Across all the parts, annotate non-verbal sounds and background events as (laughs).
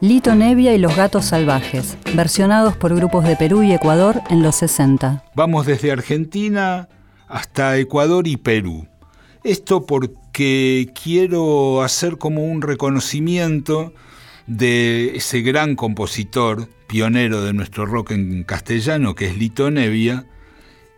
Lito Nevia y los gatos salvajes, versionados por grupos de Perú y Ecuador en los 60. Vamos desde Argentina hasta Ecuador y Perú. Esto porque quiero hacer como un reconocimiento de ese gran compositor, pionero de nuestro rock en castellano, que es Lito Nevia,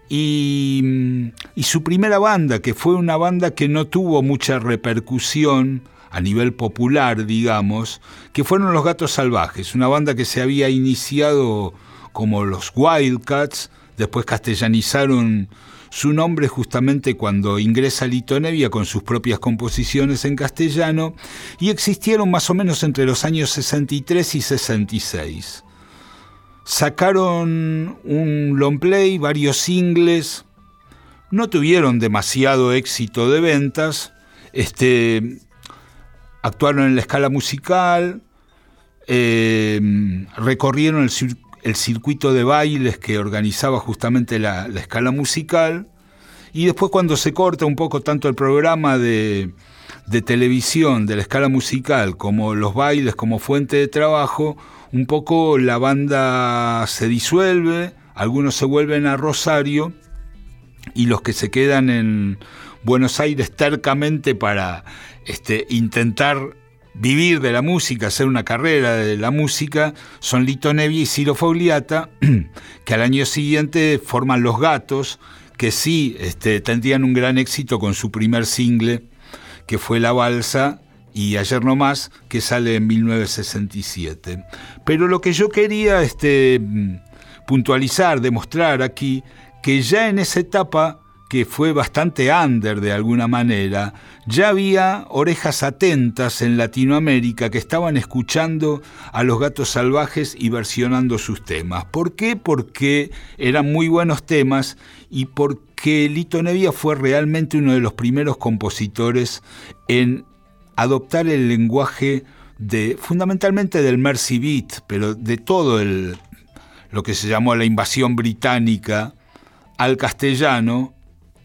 y, y, su primera banda, que fue una banda que no tuvo mucha repercusión a nivel popular, digamos, que fueron Los Gatos Salvajes, una banda que se había iniciado como los Wildcats, después castellanizaron su nombre justamente cuando ingresa Lito Nevia con sus propias composiciones en castellano y existieron más o menos entre los años 63 y 66. Sacaron un long play, varios singles, no tuvieron demasiado éxito de ventas, este, actuaron en la escala musical, eh, recorrieron el, el, circuito de bailes que organizaba justamente la, la, escala musical, y después cuando se corta un poco tanto el programa de, de televisión de la escala musical como los bailes como fuente de trabajo, un poco la banda se disuelve, algunos se vuelven a Rosario, y los que se quedan en Buenos Aires tercamente para este, intentar vivir de la música, hacer una carrera de la música, son Lito Nevi y Ciro Fogliata, (clears throat) que al año siguiente forman Los Gatos, que sí este, tendrían un gran éxito con su primer single, que fue La Balsa, y Ayer No Más, que sale en 1967. Pero lo que yo quería este, puntualizar, demostrar aquí, que ya en esa etapa que fue bastante under de alguna manera, ya había orejas atentas en Latinoamérica que estaban escuchando a los gatos salvajes y versionando sus temas. ¿Por qué? Porque eran muy buenos temas y porque Lito Nevia fue realmente uno de los primeros compositores en adoptar el lenguaje de fundamentalmente del Mercy Beat, pero de todo el lo que se llamó la invasión británica al castellano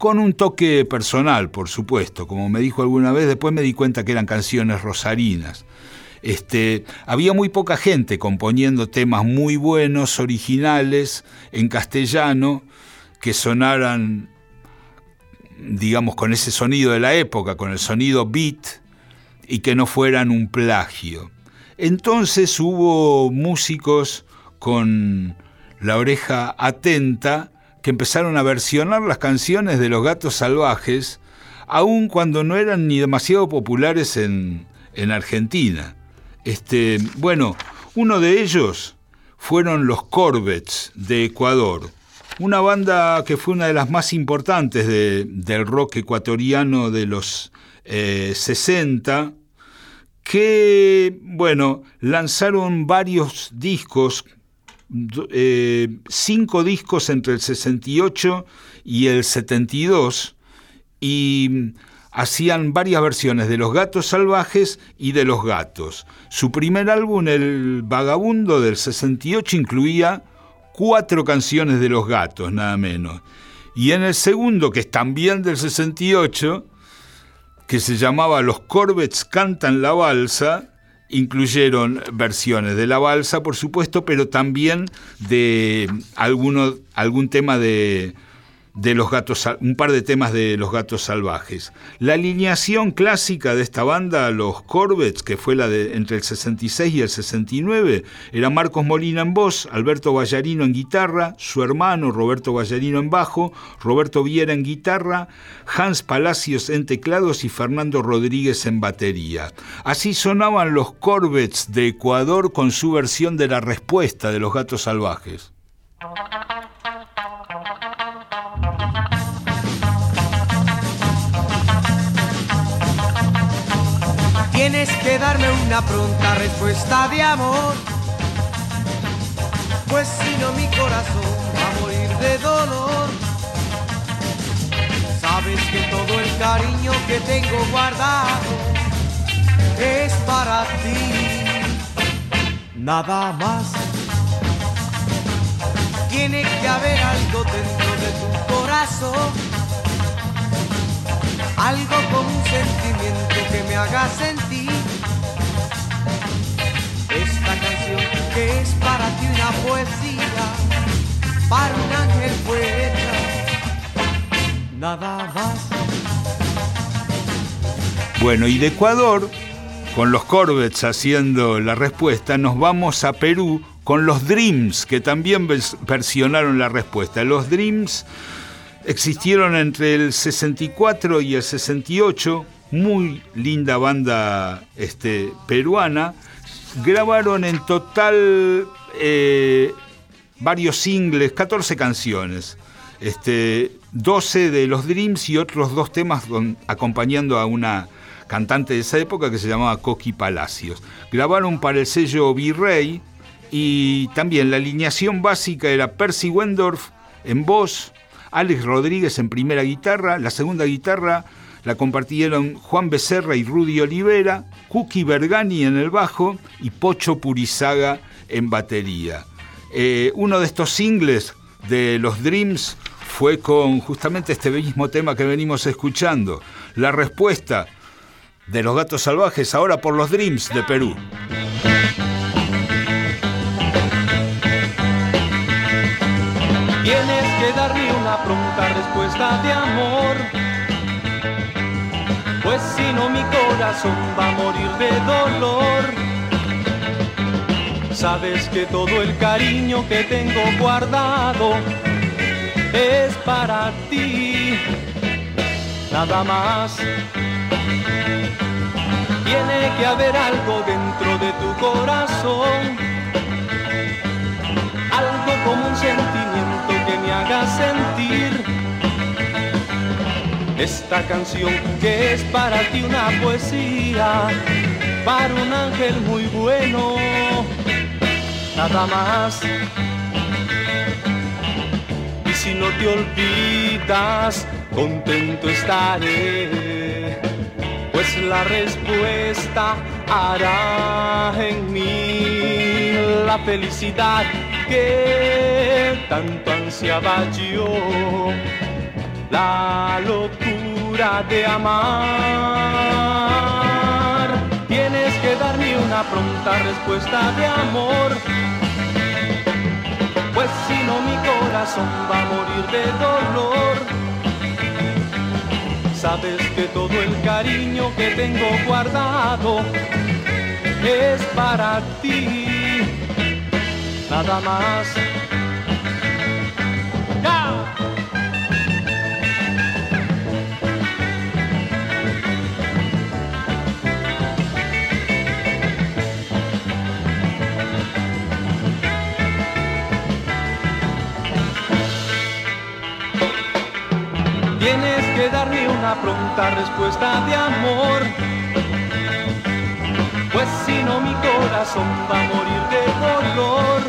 con un toque personal, por supuesto. Como me dijo alguna vez, después me di cuenta que eran canciones rosarinas. Este, había muy poca gente componiendo temas muy buenos, originales, en castellano, que sonaran, digamos, con ese sonido de la época, con el sonido beat, y que no fueran un plagio. Entonces hubo músicos con la oreja atenta, que empezaron a versionar las canciones de los gatos salvajes, aun cuando no eran ni demasiado populares en, en Argentina. Este, bueno, uno de ellos fueron los Corvettes de Ecuador, una banda que fue una de las más importantes de, del rock ecuatoriano de los eh, 60, que, bueno, lanzaron varios discos eh, cinco discos entre el 68 y el 72 y hacían varias versiones de Los Gatos Salvajes y de Los Gatos. Su primer álbum, El Vagabundo del 68, incluía cuatro canciones de Los Gatos, nada menos. Y en el segundo, que es también del 68, que se llamaba Los Corvettes cantan la balsa, incluyeron versiones de la balsa, por supuesto, pero también de alguno, algún tema de, de los gatos, un par de temas de los gatos salvajes. La alineación clásica de esta banda, los Corvettes, que fue la de entre el 66 y el 69, era Marcos Molina en voz, Alberto Ballarino en guitarra, su hermano Roberto Ballarino en bajo, Roberto Viera en guitarra, Hans Palacios en teclados y Fernando Rodríguez en batería. Así sonaban los Corvettes de Ecuador con su versión de la respuesta de los gatos salvajes. Tienes que darme una pronta respuesta de amor, pues si no mi corazón va a morir de dolor. Sabes que todo el cariño que tengo guardado es para ti, nada más. Tiene que haber algo dentro de tu corazón algo con un sentimiento que me haga sentir poesía para un ángel poeta, nada más. Bueno, y de Ecuador, con los Corvettes haciendo la respuesta, nos vamos a Perú con los Dreams, que también versionaron la respuesta. Los Dreams existieron entre el 64 y el 68, muy linda banda este, peruana. Grabaron en total eh, varios singles, 14 canciones. Este, 12 de los Dreams y otros dos temas acompañando a una cantante de esa época que se llamaba Coqui Palacios. Grabaron para el sello Virrey y también la alineación básica era Percy Wendorf en voz, Alex Rodríguez en primera guitarra, la segunda guitarra la compartieron Juan Becerra y Rudy Olivera, Cookie Bergani en el bajo y Pocho Purizaga en batería. Eh, uno de estos singles de los Dreams fue con justamente este mismo tema que venimos escuchando, la respuesta de los gatos salvajes ahora por los Dreams de Perú. Tienes que darme una pronta respuesta de amor, pues si no mi corazón va a morir de dolor. Sabes que todo el cariño que tengo guardado es para ti, nada más. Tiene que haber algo dentro de tu corazón, algo como un sentimiento que me haga sentir. Esta canción que es para ti una poesía, para un ángel muy bueno, nada más si no te olvidas, contento estaré, pues la respuesta hará en mí la felicidad que tanto ansiaba yo, la locura de amar. Que darme una pronta respuesta de amor pues si no mi corazón va a morir de dolor. Sabes que todo el cariño que tengo guardado es para ti, nada más. Que darme una pronta respuesta de amor. Pues si no mi corazón va a morir de dolor.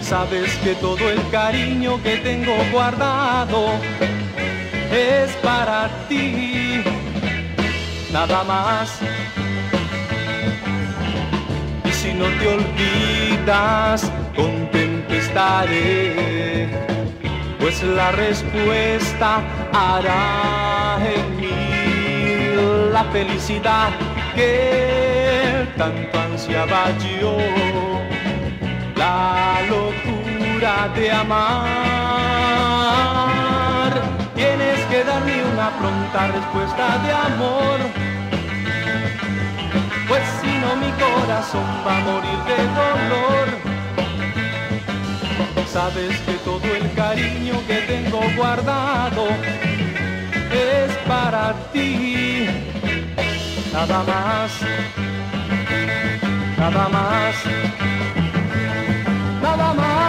Sabes que todo el cariño que tengo guardado es para ti, nada más. Y si no te olvidas, contento estaré pues la respuesta hará en mí la felicidad que tanto ansiaba yo, la locura de amar. Tienes que darme una pronta respuesta de amor, pues si no mi corazón va a morir de dolor. Sabes que todo el cariño que tengo guardado es para ti. Nada más, nada más, nada más.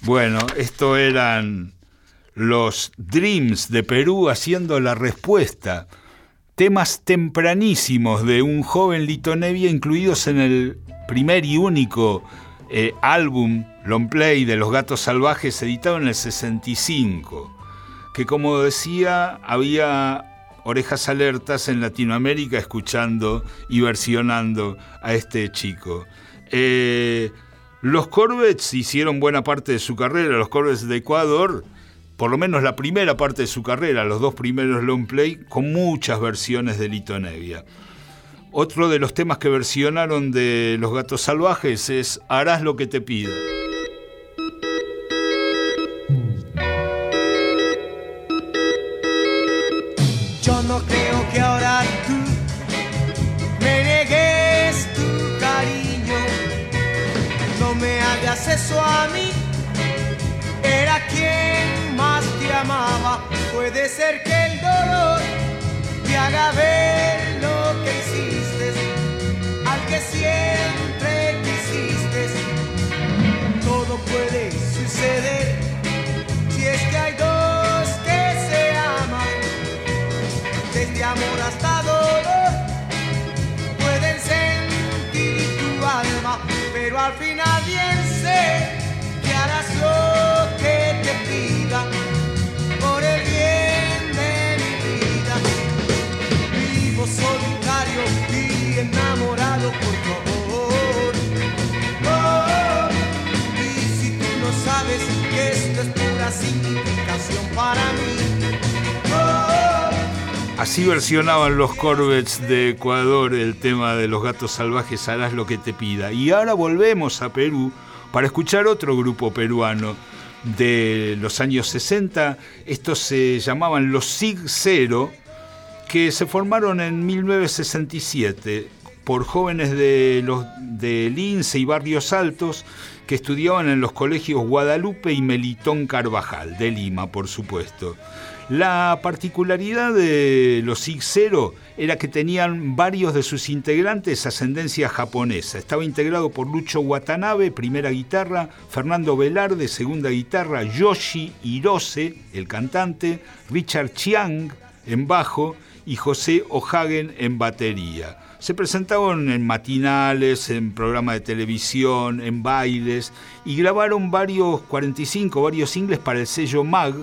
Bueno, esto eran los Dreams de Perú haciendo la respuesta temas tempranísimos de un joven Litonevia incluidos en el primer y único eh, álbum long play de Los Gatos Salvajes editado en el 65, que como decía había orejas alertas en Latinoamérica escuchando y versionando a este chico. Eh, los Corvettes hicieron buena parte de su carrera, los Corvettes de Ecuador, por lo menos la primera parte de su carrera, los dos primeros long play, con muchas versiones de Lito Nevia. Otro de los temas que versionaron de Los Gatos Salvajes es Harás lo que te pido. Ser que el dolor te haga ver Así versionaban los Corvettes de Ecuador el tema de los gatos salvajes, harás lo que te pida. Y ahora volvemos a Perú para escuchar otro grupo peruano de los años 60. Estos se llamaban los SIG Zero, que se formaron en 1967 por jóvenes de, los, de Lince y Barrios Altos que estudiaban en los colegios Guadalupe y Melitón Carvajal, de Lima, por supuesto. La particularidad de los SIG Zero era que tenían varios de sus integrantes ascendencia japonesa. Estaba integrado por Lucho Watanabe, primera guitarra, Fernando Velarde, segunda guitarra, Yoshi Hirose, el cantante, Richard Chiang en bajo y José O'Hagen en batería. Se presentaron en matinales, en programas de televisión, en bailes y grabaron varios 45, varios singles para el sello MAG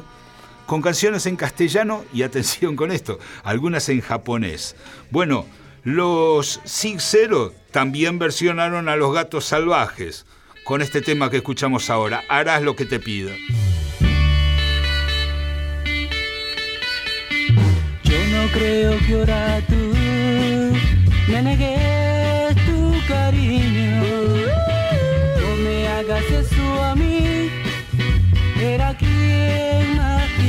con canciones en castellano y atención con esto, algunas en japonés. Bueno, los Sig Zero también versionaron a Los Gatos Salvajes con este tema que escuchamos ahora, Harás lo que te pido. Yo no creo que tú tu cariño.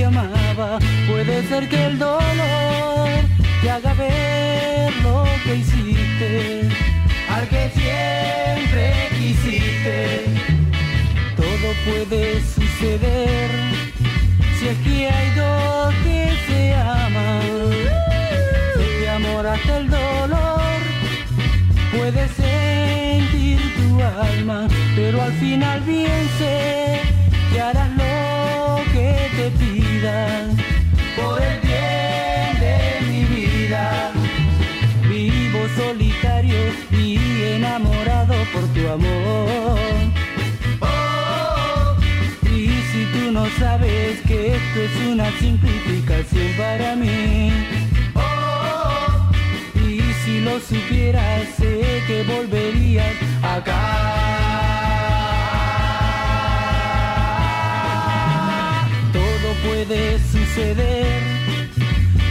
Te amaba. Puede ser que el dolor te haga ver lo que hiciste. Al que siempre quisiste. Todo puede suceder si que hay dos que se aman, que amor hasta el dolor puede sentir tu alma, pero al final bien sé que harás lo que te por el bien de mi vida. Vivo solitario y enamorado por tu amor. Oh, y si tú no sabes que esto es una simplificación para mí. Oh, y si lo supieras, sé que volverías acá. Puede suceder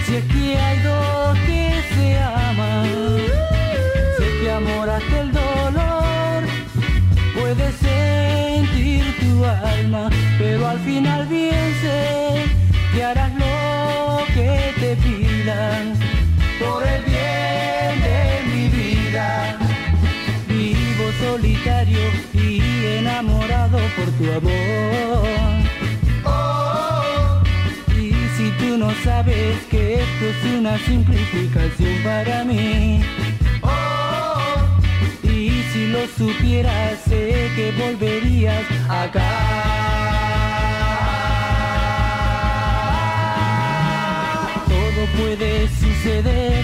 si que hay dos que se aman. Sé que amor hasta el dolor puede sentir tu alma, pero al final bien sé que harás lo que te pidan por el bien de mi vida. Vivo solitario y enamorado por tu amor. Tú no sabes que esto es una simplificación para mí. Oh, y si lo supieras, sé que volverías acá. Todo puede suceder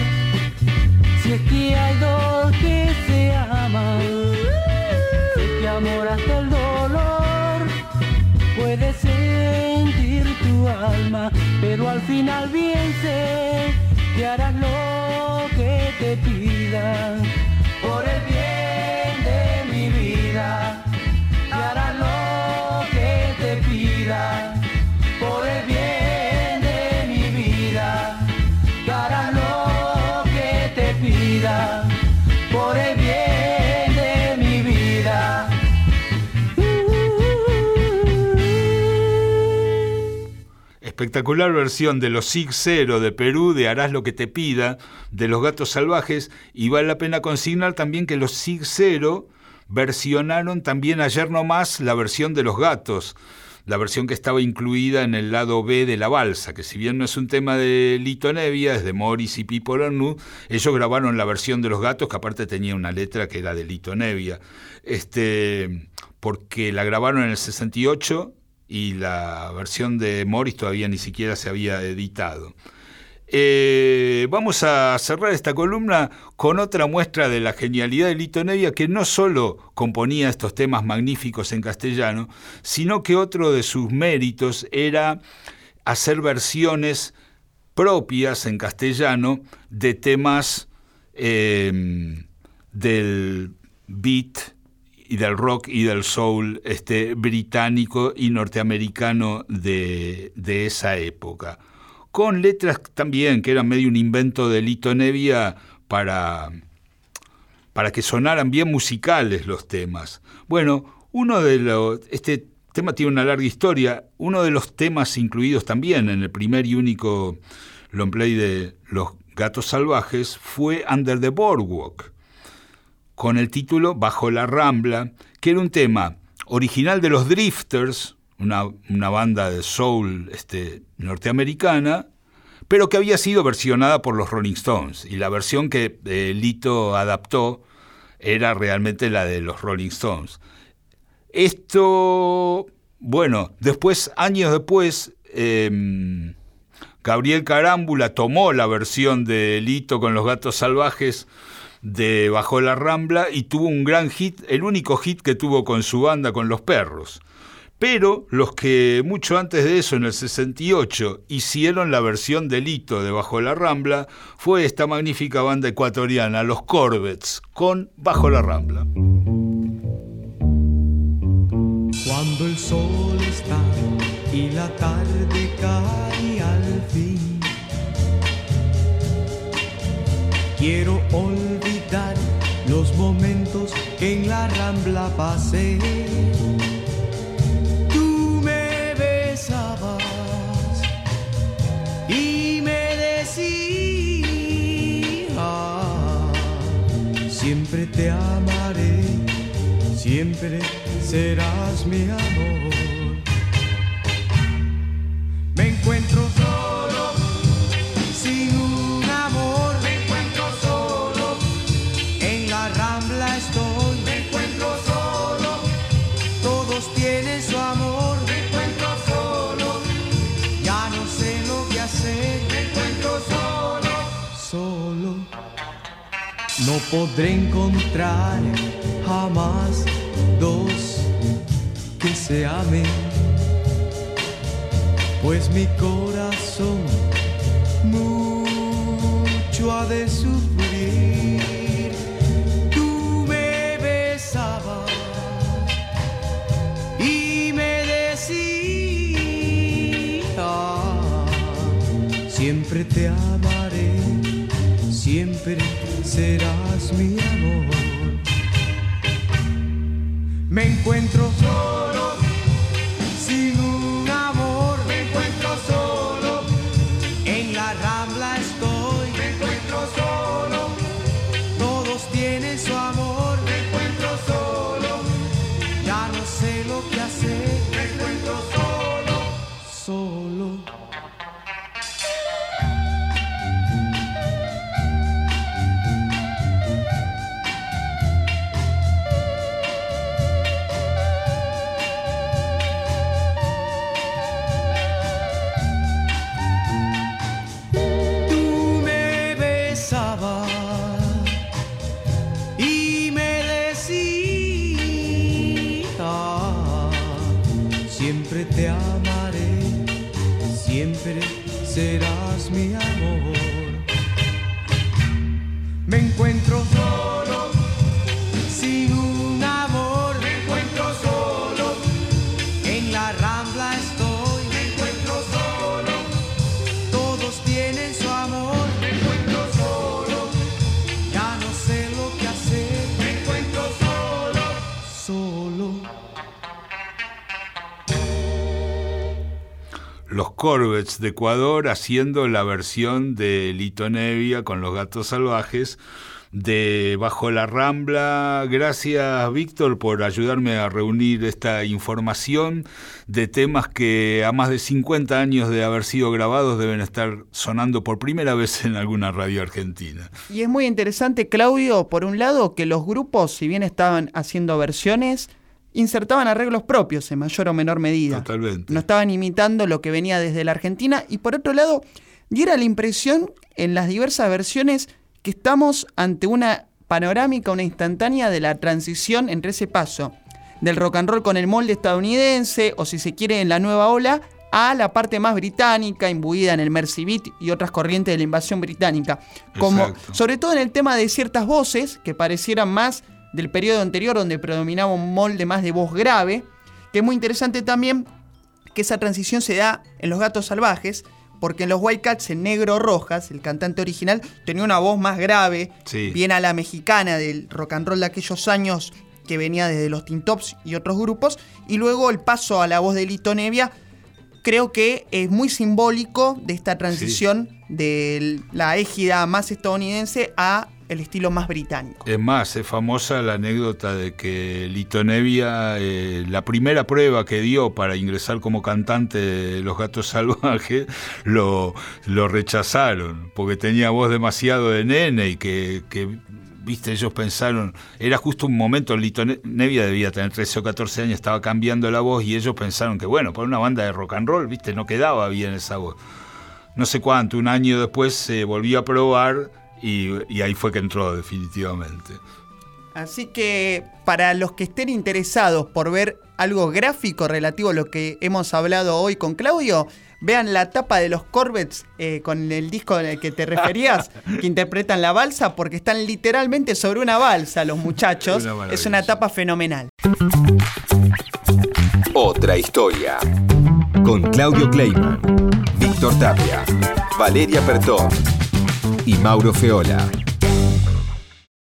si es que hay dos que se aman. Sé amor hasta el alma, pero al final bien sé que harás lo que te pidan espectacular versión de los Sig Zero de Perú, de Harás lo que te pida, de los gatos salvajes, y vale la pena consignar también que los Sig Zero versionaron también ayer nomás la versión de los gatos, la versión que estaba incluida en el lado B de la balsa, que si bien no es un tema de Lito Nevia, es de Morris y Pipo Arnoux, ellos grabaron la versión de los gatos, que aparte tenía una letra que era de Lito Nevia, este, porque la grabaron en el 68 y la versión de Morris todavía ni siquiera se había editado. Eh, vamos a cerrar esta columna con otra muestra de la genialidad de Lito Nevia, que no solo componía estos temas magníficos en castellano, sino que otro de sus méritos era hacer versiones propias en castellano de temas em, del beat y del rock y del soul este, británico y norteamericano de esa época con letras también que eran medio un invento de Lito Nevia para, para que sonaran bien musicales los temas. Bueno, uno de los, este tema tiene una larga historia, uno de los temas incluidos también en el primer y único long play de Los Gatos Salvajes fue Under the Boardwalk, con el título Bajo la Rambla, que era un tema original de los Drifters, una, banda de soul este, norteamericana, pero que había sido versionada por los Rolling Stones. Y la versión que eh, Lito adaptó era realmente la de los Rolling Stones. Esto, bueno, después, años después, em, Gabriel Carámbula tomó la versión de Lito con los gatos salvajes de Bajo la Rambla y tuvo un gran hit, el único hit que tuvo con su banda, con los perros. Pero los que mucho antes de eso, en el 68, hicieron la versión de Lito de Bajo la Rambla, fue esta magnífica banda ecuatoriana, los Corvettes, con Bajo la Rambla. Cuando el sol está y la tarde cae al fin, quiero olvidar la Rambla pasé y me decía, siempre te amaré, siempre serás mi amor. No podré encontrar jamás dos que se amen, pues mi corazón mucho ha de sufrir. Tú me besabas y me decías, siempre te amaré, siempre serás Me encuentro solo, Me encuentro Los Corvettes de Ecuador haciendo la versión de Lito Nevia con los gatos salvajes de Bajo la Rambla. Gracias, Víctor, por ayudarme a reunir esta información de temas que a más de 50 años de haber sido grabados deben estar sonando por primera vez en alguna radio argentina. Y es muy interesante, Claudio, por un lado, que los grupos, si bien estaban haciendo versiones, insertaban arreglos propios en mayor o menor medida. Totalmente. No estaban imitando lo que venía desde la Argentina. Y por otro lado, diera la impresión en las diversas versiones que estamos ante una panorámica, una instantánea de la transición entre ese paso del rock and roll con el molde estadounidense, o si se quiere en la nueva ola, a la parte más británica, imbuida en el Mercy Beat y otras corrientes de la invasión británica. Como, Exacto. sobre todo en el tema de ciertas voces que parecieran más del periodo anterior, donde predominaba un molde más de voz grave, que es muy interesante también que esa transición se da en Los Gatos Salvajes, porque en los Wildcats, en Negro Rojas, el cantante original, tenía una voz más grave, Sí. bien a la mexicana del rock and roll de aquellos años que venía desde los Teen Tops y otros grupos, y luego el paso a la voz de Lito Nevia, creo que es muy simbólico de esta transición de la égida más estadounidense a el estilo más británico. Es más, es famosa la anécdota de que Lito Nevia, eh, la primera prueba que dio para ingresar como cantante de Los Gatos Salvajes, (laughs) lo, lo rechazaron, porque tenía voz demasiado de nene y que, que, viste, ellos pensaron, era justo un momento, Lito Ne- Nevia debía tener 13 o 14 años, estaba cambiando la voz y ellos pensaron que, bueno, para una banda de rock and roll, viste, no quedaba bien esa voz. No sé cuánto, un año después se volvió a probar y, y ahí fue que entró definitivamente. Así que para los que estén interesados por ver algo gráfico relativo a lo que hemos hablado hoy con Claudio, vean la tapa de los Corvettes eh, con el disco al que te referías, (laughs) que interpretan la balsa, porque están literalmente sobre una balsa los muchachos. Una es una tapa fenomenal. Otra historia. Con Claudio Kleiman, Víctor Tapia, Valeria Pertón y Mauro Feola.